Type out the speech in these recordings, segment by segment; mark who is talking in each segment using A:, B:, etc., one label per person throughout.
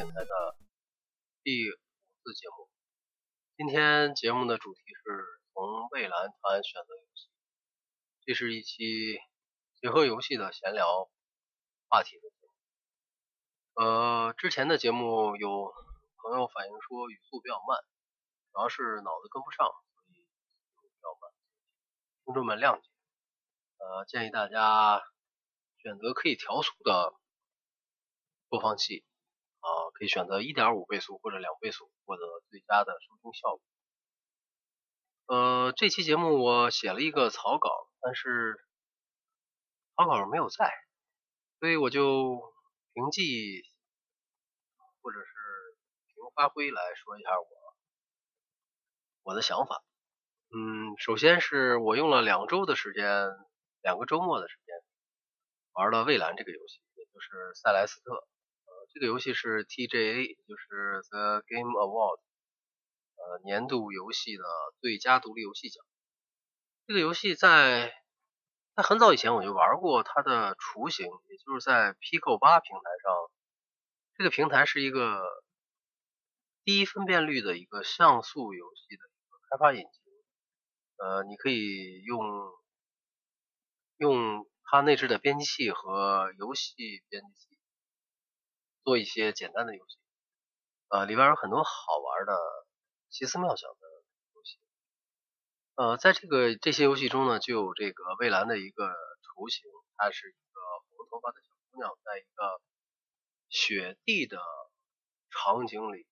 A: 电台的第五次节目。今天节目的主题是从蔚蓝团选择游戏，这是一期结合游戏的闲聊话题的节目。呃，之前的节目有朋友反映说语速比较慢，主要是脑子跟不上，所以比较慢，听众们谅解。呃，建议大家选择可以调速的播放器，可以选择一点五倍速或者两倍速，获得最佳的收听效果。呃，这期节目我写了一个草稿，但是草稿没有在，所以我就凭记或者是凭发挥来说一下我我的想法。嗯，首先是我用了两周的时间。两个周末的时间玩了《蔚蓝》这个游戏，也就是塞莱斯特。这个游戏是 TGA，就是 The Game Award，呃，年度游戏的最佳独立游戏奖。这个游戏在在很早以前我就玩过它的雏形，也就是在 Pico 八平台上。这个平台是一个低分辨率的一个像素游戏的一个开发引擎。呃，你可以用。用它内置的编辑器和游戏编辑器做一些简单的游戏，呃，里边有很多好玩的奇思妙想的游戏。呃，在这个这些游戏中呢，就有这个蔚蓝的一个雏形，它是一个红头发的小姑娘，在一个雪地的场景里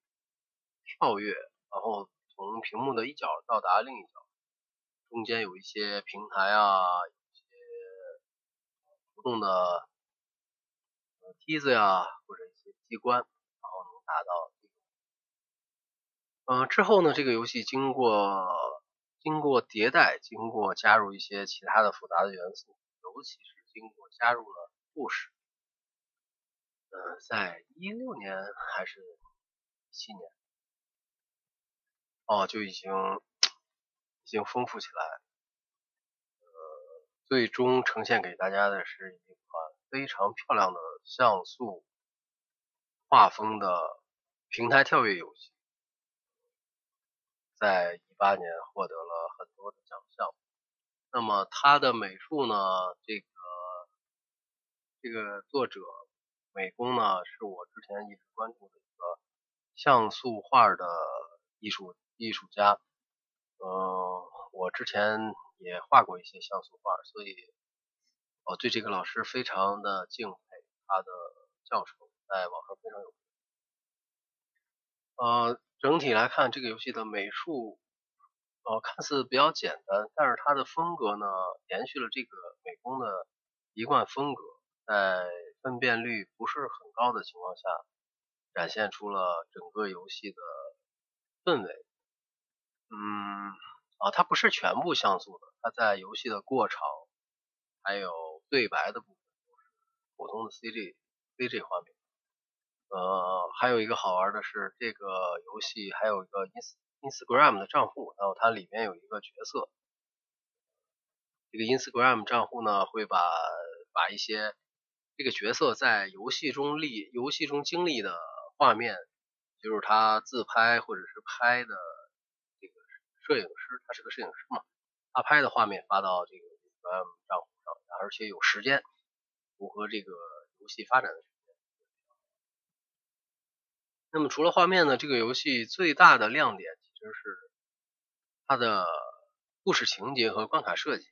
A: 跳跃，然后从屏幕的一角到达另一角，中间有一些平台啊。不动的梯子呀，或者机关，然后能达到。嗯，之后呢，这个游戏经过经过迭代，经过加入一些其他的复杂的元素，尤其是经过加入了故事。嗯，在一六年还是一七年，哦，就已经已经丰富起来。呃最终呈现给大家的是一款非常漂亮的像素画风的平台跳跃游戏，在一八年获得了很多的奖项。那么它的美术呢？这个这个作者美工呢，是我之前一直关注的一个像素画的艺术艺术家。嗯，我之前。也画过一些像素画，所以我对这个老师非常的敬佩，他的教程在网上非常有名。呃，整体来看，这个游戏的美术，呃，看似比较简单，但是它的风格呢，延续了这个美工的一贯风格，在分辨率不是很高的情况下，展现出了整个游戏的氛围。嗯。啊，它不是全部像素的，它在游戏的过场，还有对白的部分普通的 CG CG 画面。呃，还有一个好玩的是，这个游戏还有一个 ins Instagram 的账户，然后它里面有一个角色，这个 Instagram 账户呢会把把一些这个角色在游戏中历游戏中经历的画面，就是他自拍或者是拍的这个。摄影师，他是个摄影师嘛，他拍的画面发到这个 Instagram 账户上，而且有时间，符合这个游戏发展的。那么除了画面呢，这个游戏最大的亮点其实是它的故事情节和关卡设计。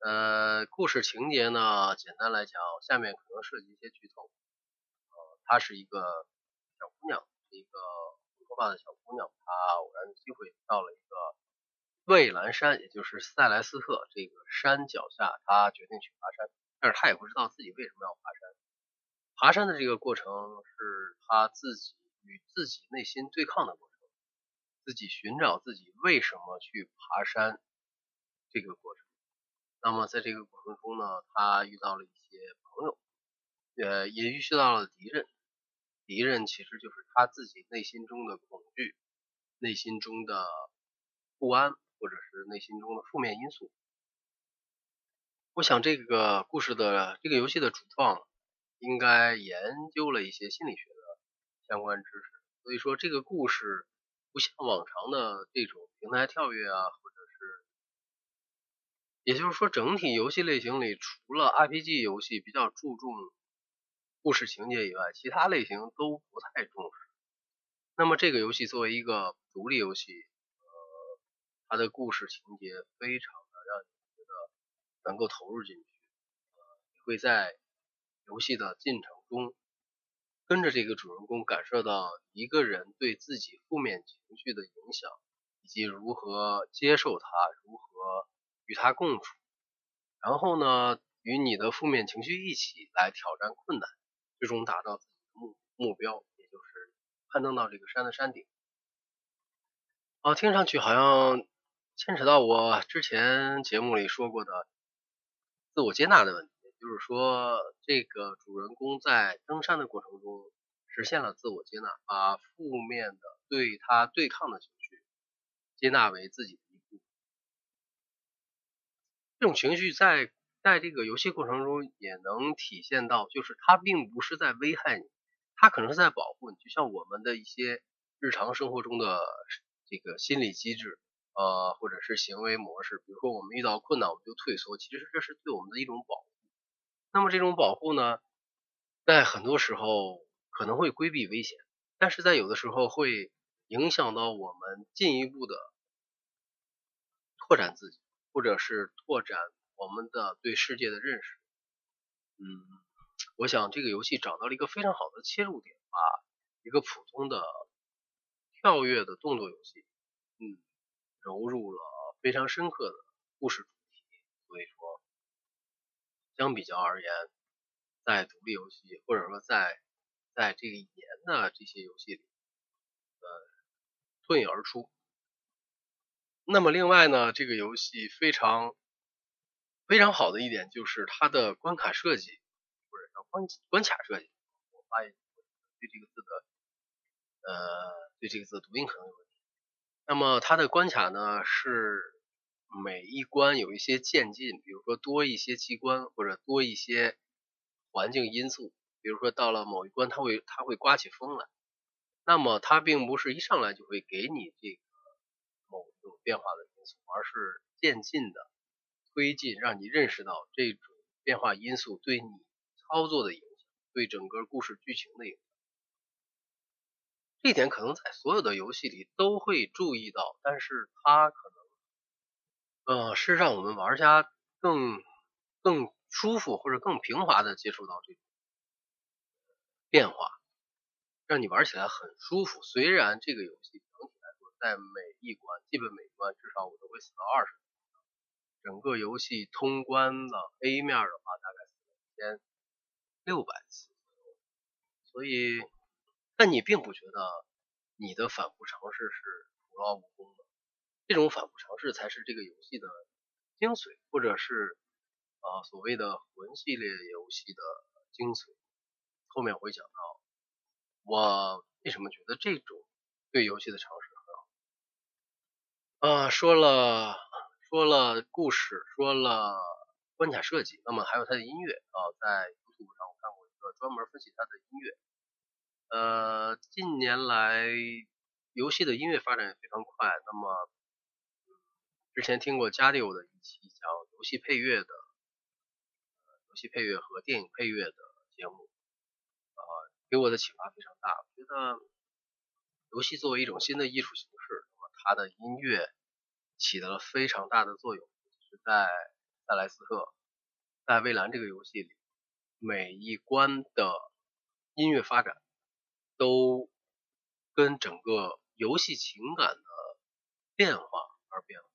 A: 呃，故事情节呢，简单来讲，下面可能涉及一些剧透。呃，她是一个小姑娘，是一个红头发的小姑娘，她偶然的机会到了一个。蔚蓝山，也就是塞莱斯特这个山脚下，她决定去爬山，但是她也不知道自己为什么要爬山。爬山的这个过程是她自己与自己内心对抗的过程，自己寻找自己为什么去爬山这个过程。那么在这个过程中呢，他遇到了一些朋友，呃，也遇到了敌人。敌人其实就是他自己内心中的恐惧，内心中的不安。或者是内心中的负面因素。我想这个故事的这个游戏的主创应该研究了一些心理学的相关知识。所以说这个故事不像往常的这种平台跳跃啊，或者是，也就是说整体游戏类型里，除了 RPG 游戏比较注重故事情节以外，其他类型都不太重视。那么这个游戏作为一个独立游戏，呃，它的故事情节非常的让你觉得能够投入进去，呃，会在游戏的进程中。跟着这个主人公感受到一个人对自己负面情绪的影响，以及如何接受它，如何与它共处，然后呢，与你的负面情绪一起来挑战困难，最终达到自己的目目标，也就是攀登到这个山的山顶。啊，听上去好像牵扯到我之前节目里说过的自我接纳的问题。就是说，这个主人公在登山的过程中实现了自我接纳，把负面的对他对抗的情绪接纳为自己的一部分。这种情绪在在这个游戏过程中也能体现到，就是他并不是在危害你，他可能是在保护你。就像我们的一些日常生活中的这个心理机制，呃，或者是行为模式，比如说我们遇到困难我们就退缩，其实这是对我们的一种保护。那么这种保护呢，在很多时候可能会规避危险，但是在有的时候会影响到我们进一步的拓展自己，或者是拓展我们的对世界的认识。嗯，我想这个游戏找到了一个非常好的切入点，把一个普通的跳跃的动作游戏，嗯，融入了非常深刻的故事主，相比较而言，在独立游戏或者说在在这一年的这些游戏里，呃，脱颖而出。那么另外呢，这个游戏非常非常好的一点就是它的关卡设计或者叫关关卡设计。我发现对这个字的呃对这个字的读音可能有问题。那么它的关卡呢是。每一关有一些渐进，比如说多一些机关或者多一些环境因素，比如说到了某一关，它会它会刮起风来，那么它并不是一上来就会给你这个某种变化的因素，而是渐进的推进，让你认识到这种变化因素对你操作的影响，对整个故事剧情的影响。这点可能在所有的游戏里都会注意到，但是它可能。呃，是让我们玩家更更舒服或者更平滑的接触到这种变化，让你玩起来很舒服。虽然这个游戏整体来说，在每一关，基本每一关至少我都会死到二十整个游戏通关的 A 面的话，大概死一千六百次左右所以，但你并不觉得你的反复尝试是徒劳无功的。这种反复尝试才是这个游戏的精髓，或者是啊所谓的魂系列游戏的精髓。后面我会讲到我为什么觉得这种对游戏的尝试很好。啊，说了说了故事，说了关卡设计，那么还有它的音乐啊，在 YouTube 上我看过一个专门分析它的音乐。呃，近年来游戏的音乐发展也非常快，那么。之前听过加六的一期讲游戏配乐的，游戏配乐和电影配乐的节目，啊，给我的启发非常大。我觉得游戏作为一种新的艺术形式，那么它的音乐起到了非常大的作用。是在塞莱斯特，在蔚蓝这个游戏里，每一关的音乐发展都跟整个游戏情感的变化而变化。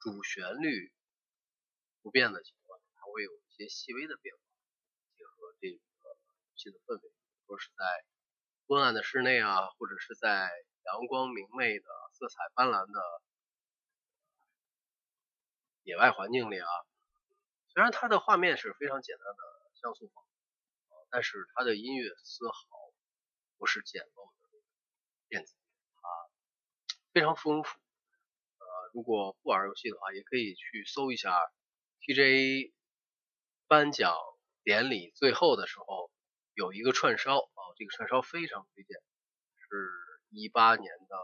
A: 主旋律不变的情况，它会有一些细微的变化，结合这个游戏的氛围，说是在昏暗的室内啊，或者是在阳光明媚的、色彩斑斓的野外环境里啊。虽然它的画面是非常简单的像素风，但是它的音乐丝毫不是简陋的电子，它非常丰富。如果不玩游戏的话，也可以去搜一下 TJ 颁奖典礼最后的时候有一个串烧啊，这个串烧非常推荐，是一八年的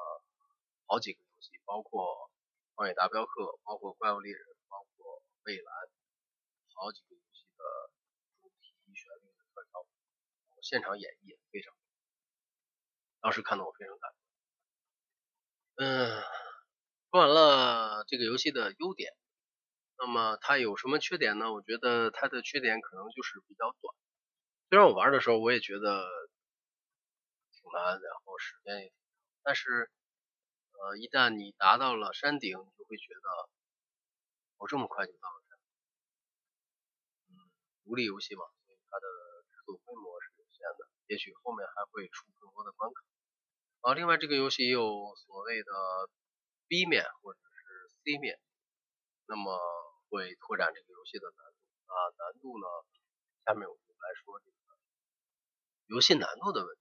A: 好几个游戏，包括《荒野大镖客》，包括《怪物猎人》，包括《蔚蓝》，好几个游戏的主题旋律的串烧，现场演绎非常，当时看得我非常感动。嗯，说完了这个游戏的优点，那么它有什么缺点呢？我觉得它的缺点可能就是比较短。虽然我玩的时候我也觉得挺难，然后时间也挺长，但是呃，一旦你达到了山顶，你就会觉得我这么快就到了山顶。嗯，独立游戏嘛，所以它的制作规模是有限的，也许后面还会出更多的关卡。啊，另外这个游戏也有所谓的 B 面或者是 C 面，那么会拓展这个游戏的难度啊，难度呢，下面我们来说这个游戏难度的问题。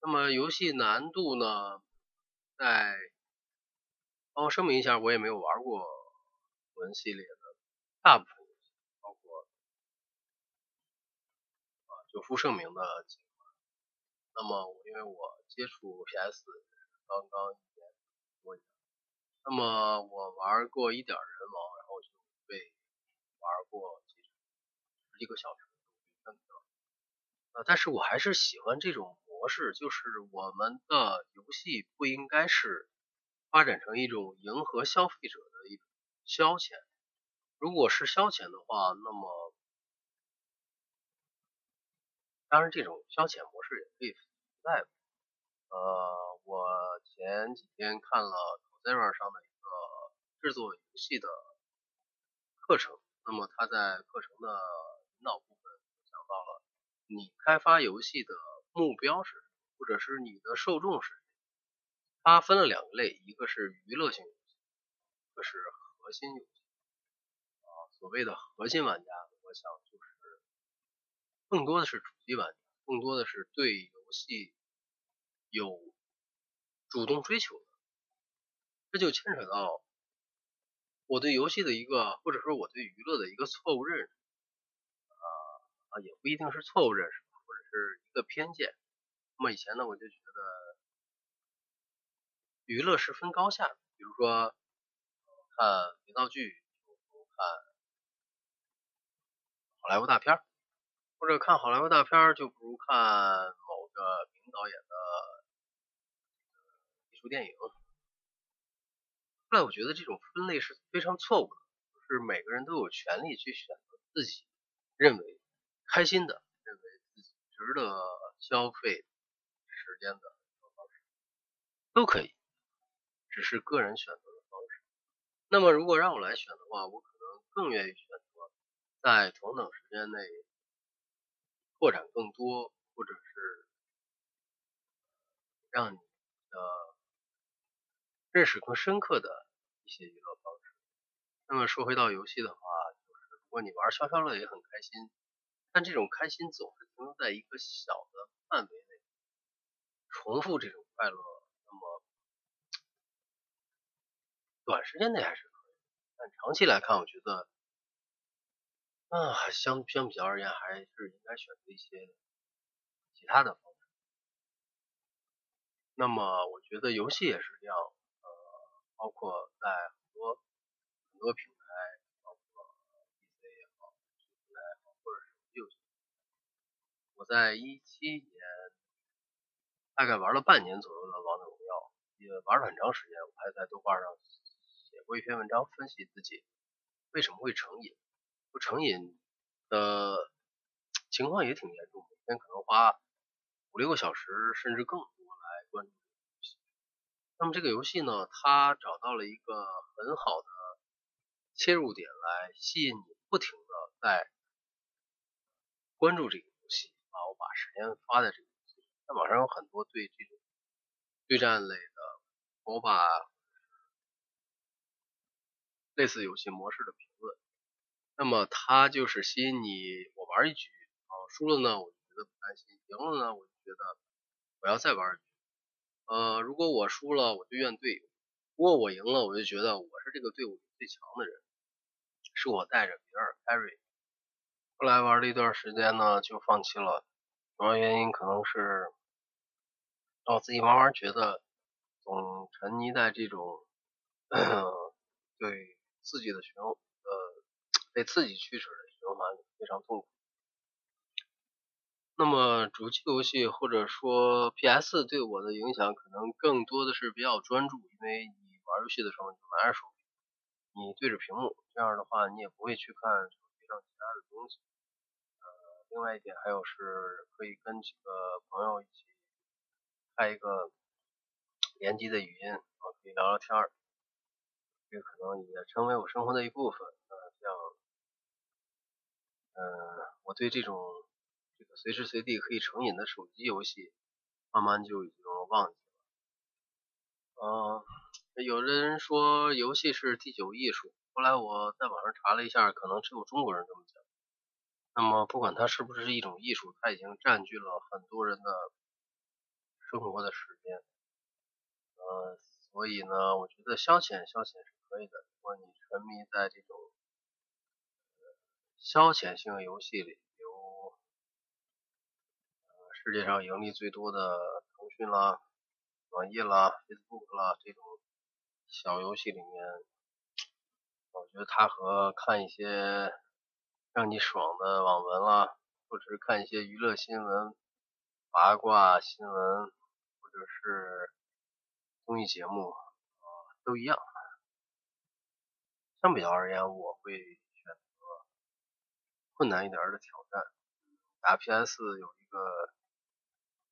A: 那么游戏难度呢，在帮我声明一下，我也没有玩过魂系列的大部分游戏，包括啊久负盛名的几款。那么因为我接触 PS 刚刚一年多一点，那么我玩过一点人王，然后就被玩过几一个小时就了。呃，但是我还是喜欢这种模式，就是我们的游戏不应该是发展成一种迎合消费者的一种消遣。如果是消遣的话，那么当然，这种消遣模式也可以存在。呃，我前几天看了 Coursera 上的一个制作游戏的课程，那么他在课程的引导部分讲到了你开发游戏的目标是，或者是你的受众是谁。它分了两个类，一个是娱乐性游戏，一个是核心游戏。啊，所谓的核心玩家，我想就是。更多的是主机玩家，更多的是对游戏有主动追求的，这就牵扯到我对游戏的一个，或者说我对娱乐的一个错误认识，啊啊也不一定是错误认识，或者是一个偏见。那么以前呢，我就觉得娱乐是分高下的，比如说看肥皂剧，看好莱坞大片。或者看好莱坞大片就不如看某个名导演的艺术电影。后来我觉得这种分类是非常错误的，就是每个人都有权利去选择自己认为开心的、认为自己值得消费时间的方式，都可以，只是个人选择的方式。那么如果让我来选的话，我可能更愿意选择在同等时间内。拓展更多，或者是让你的认识更深刻的一些娱乐方式。那么说回到游戏的话，就是如果你玩消消乐也很开心，但这种开心总是停留在一个小的范围内，重复这种快乐，那么短时间内还是可以，但长期来看，我觉得。啊，相相比较而言，还是应该选择一些其他的方式。那么，我觉得游戏也是这样，包括在很多很多平台，包括 PC 也好，平台也好，或者是游戏。我在一七年大概玩了半年左右的王者荣耀，也玩了很长时间。我还在豆瓣上写过一篇文章，分析自己为什么会成瘾。不成瘾的情况也挺严重，每天可能花五六个小时甚至更多来关注。那么这个游戏呢，它找到了一个很好的切入点来吸引你，不停的在关注这个游戏啊，我把时间花在这个游戏。在网上有很多对这种对战类的，我把类似游戏模式的评论。那么它就是吸引你，我玩一局啊，输了呢我就觉得不甘心，赢了呢我就觉得我要再玩一局。呃，如果我输了我就怨队友，如果我赢了我就觉得我是这个队伍里最强的人，是我带着别人 carry。后来玩了一段时间呢就放弃了，主要原因可能是我自己慢慢觉得，总沉溺在这种 对刺激的循呃 被刺激驱使的循环里，非常痛苦。那么主机游戏或者说 PS 对我的影响，可能更多的是比较专注，因为你玩游戏的时候你拿着手机，你对着屏幕，这样的话你也不会去看手机上其他的东西。呃另外一点还有是可以跟几个朋友一起开一个联机的语音，啊，可以聊聊天儿，这可能也成为我生活的一部分。呃，像，嗯，我对这种随时随地可以成瘾的手机游戏，慢慢就已经忘记了。嗯，有的人说游戏是第九艺术，后来我在网上查了一下，可能只有中国人这么讲。那么，不管它是不是一种艺术，它已经占据了很多人的生活的时间。呃，所以呢，我觉得消遣消遣是可以的。如果你沉迷在这种消遣性游戏里，世界上盈利最多的腾讯啦、网易啦、Facebook 啦这种小游戏里面，我觉得它和看一些。让你爽的网文啦，或者是看一些娱乐新闻、八卦新闻，或者是综艺节目啊，都一样。相比较而言，我会选择困难一点的挑战。打 PS 有一个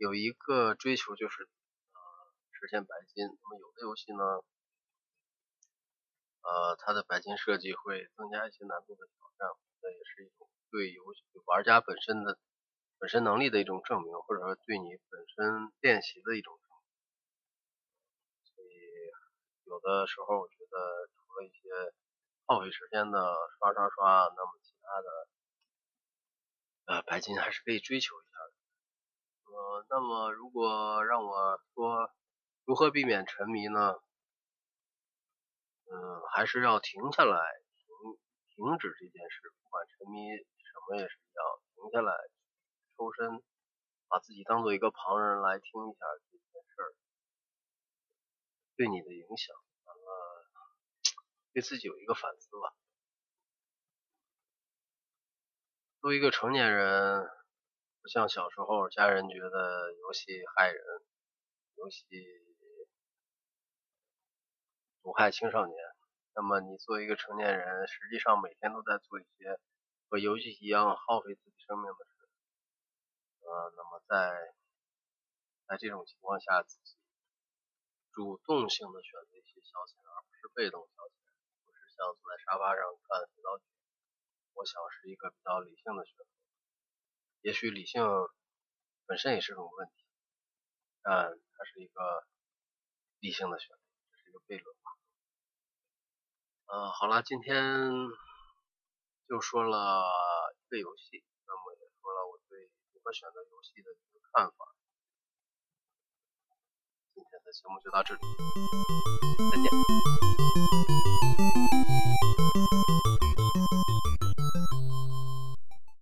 A: 有一个追求就是呃实现白金。那么有的游戏呢，呃，它的白金设计会增加一些难度的挑战。这也是一种对游戏玩家本身的本身能力的一种证明，或者说对你本身练习的一种证明。所以有的时候我觉得，除了一些耗费时间的刷刷刷，那么其他的呃白金还是可以追求一下。呃，那么如果让我说如何避免沉迷呢？嗯，还是要停下来。停停止这件事，不管沉迷什么也是一样，停下来，抽身，把自己当做一个旁人来听一下这件事对你的影响，完了，对自己有一个反思吧。作为一个成年人，不像小时候家人觉得游戏害人，游戏毒害青少年。那么你作为一个成年人，实际上每天都在做一些和游戏一样耗费自己生命的事。呃，那么在在这种情况下，自己主动性的选择一些消遣，而不是被动消遣，不是像坐在沙发上看肥皂剧，我想是一个比较理性的选择。也许理性本身也是种问题，但它是一个理性的选择，这是一个悖论吧。呃，好了，今天就说了一个游戏，那么也说了我对如何选择游戏的一个看法。今天的节目就到这里，再见。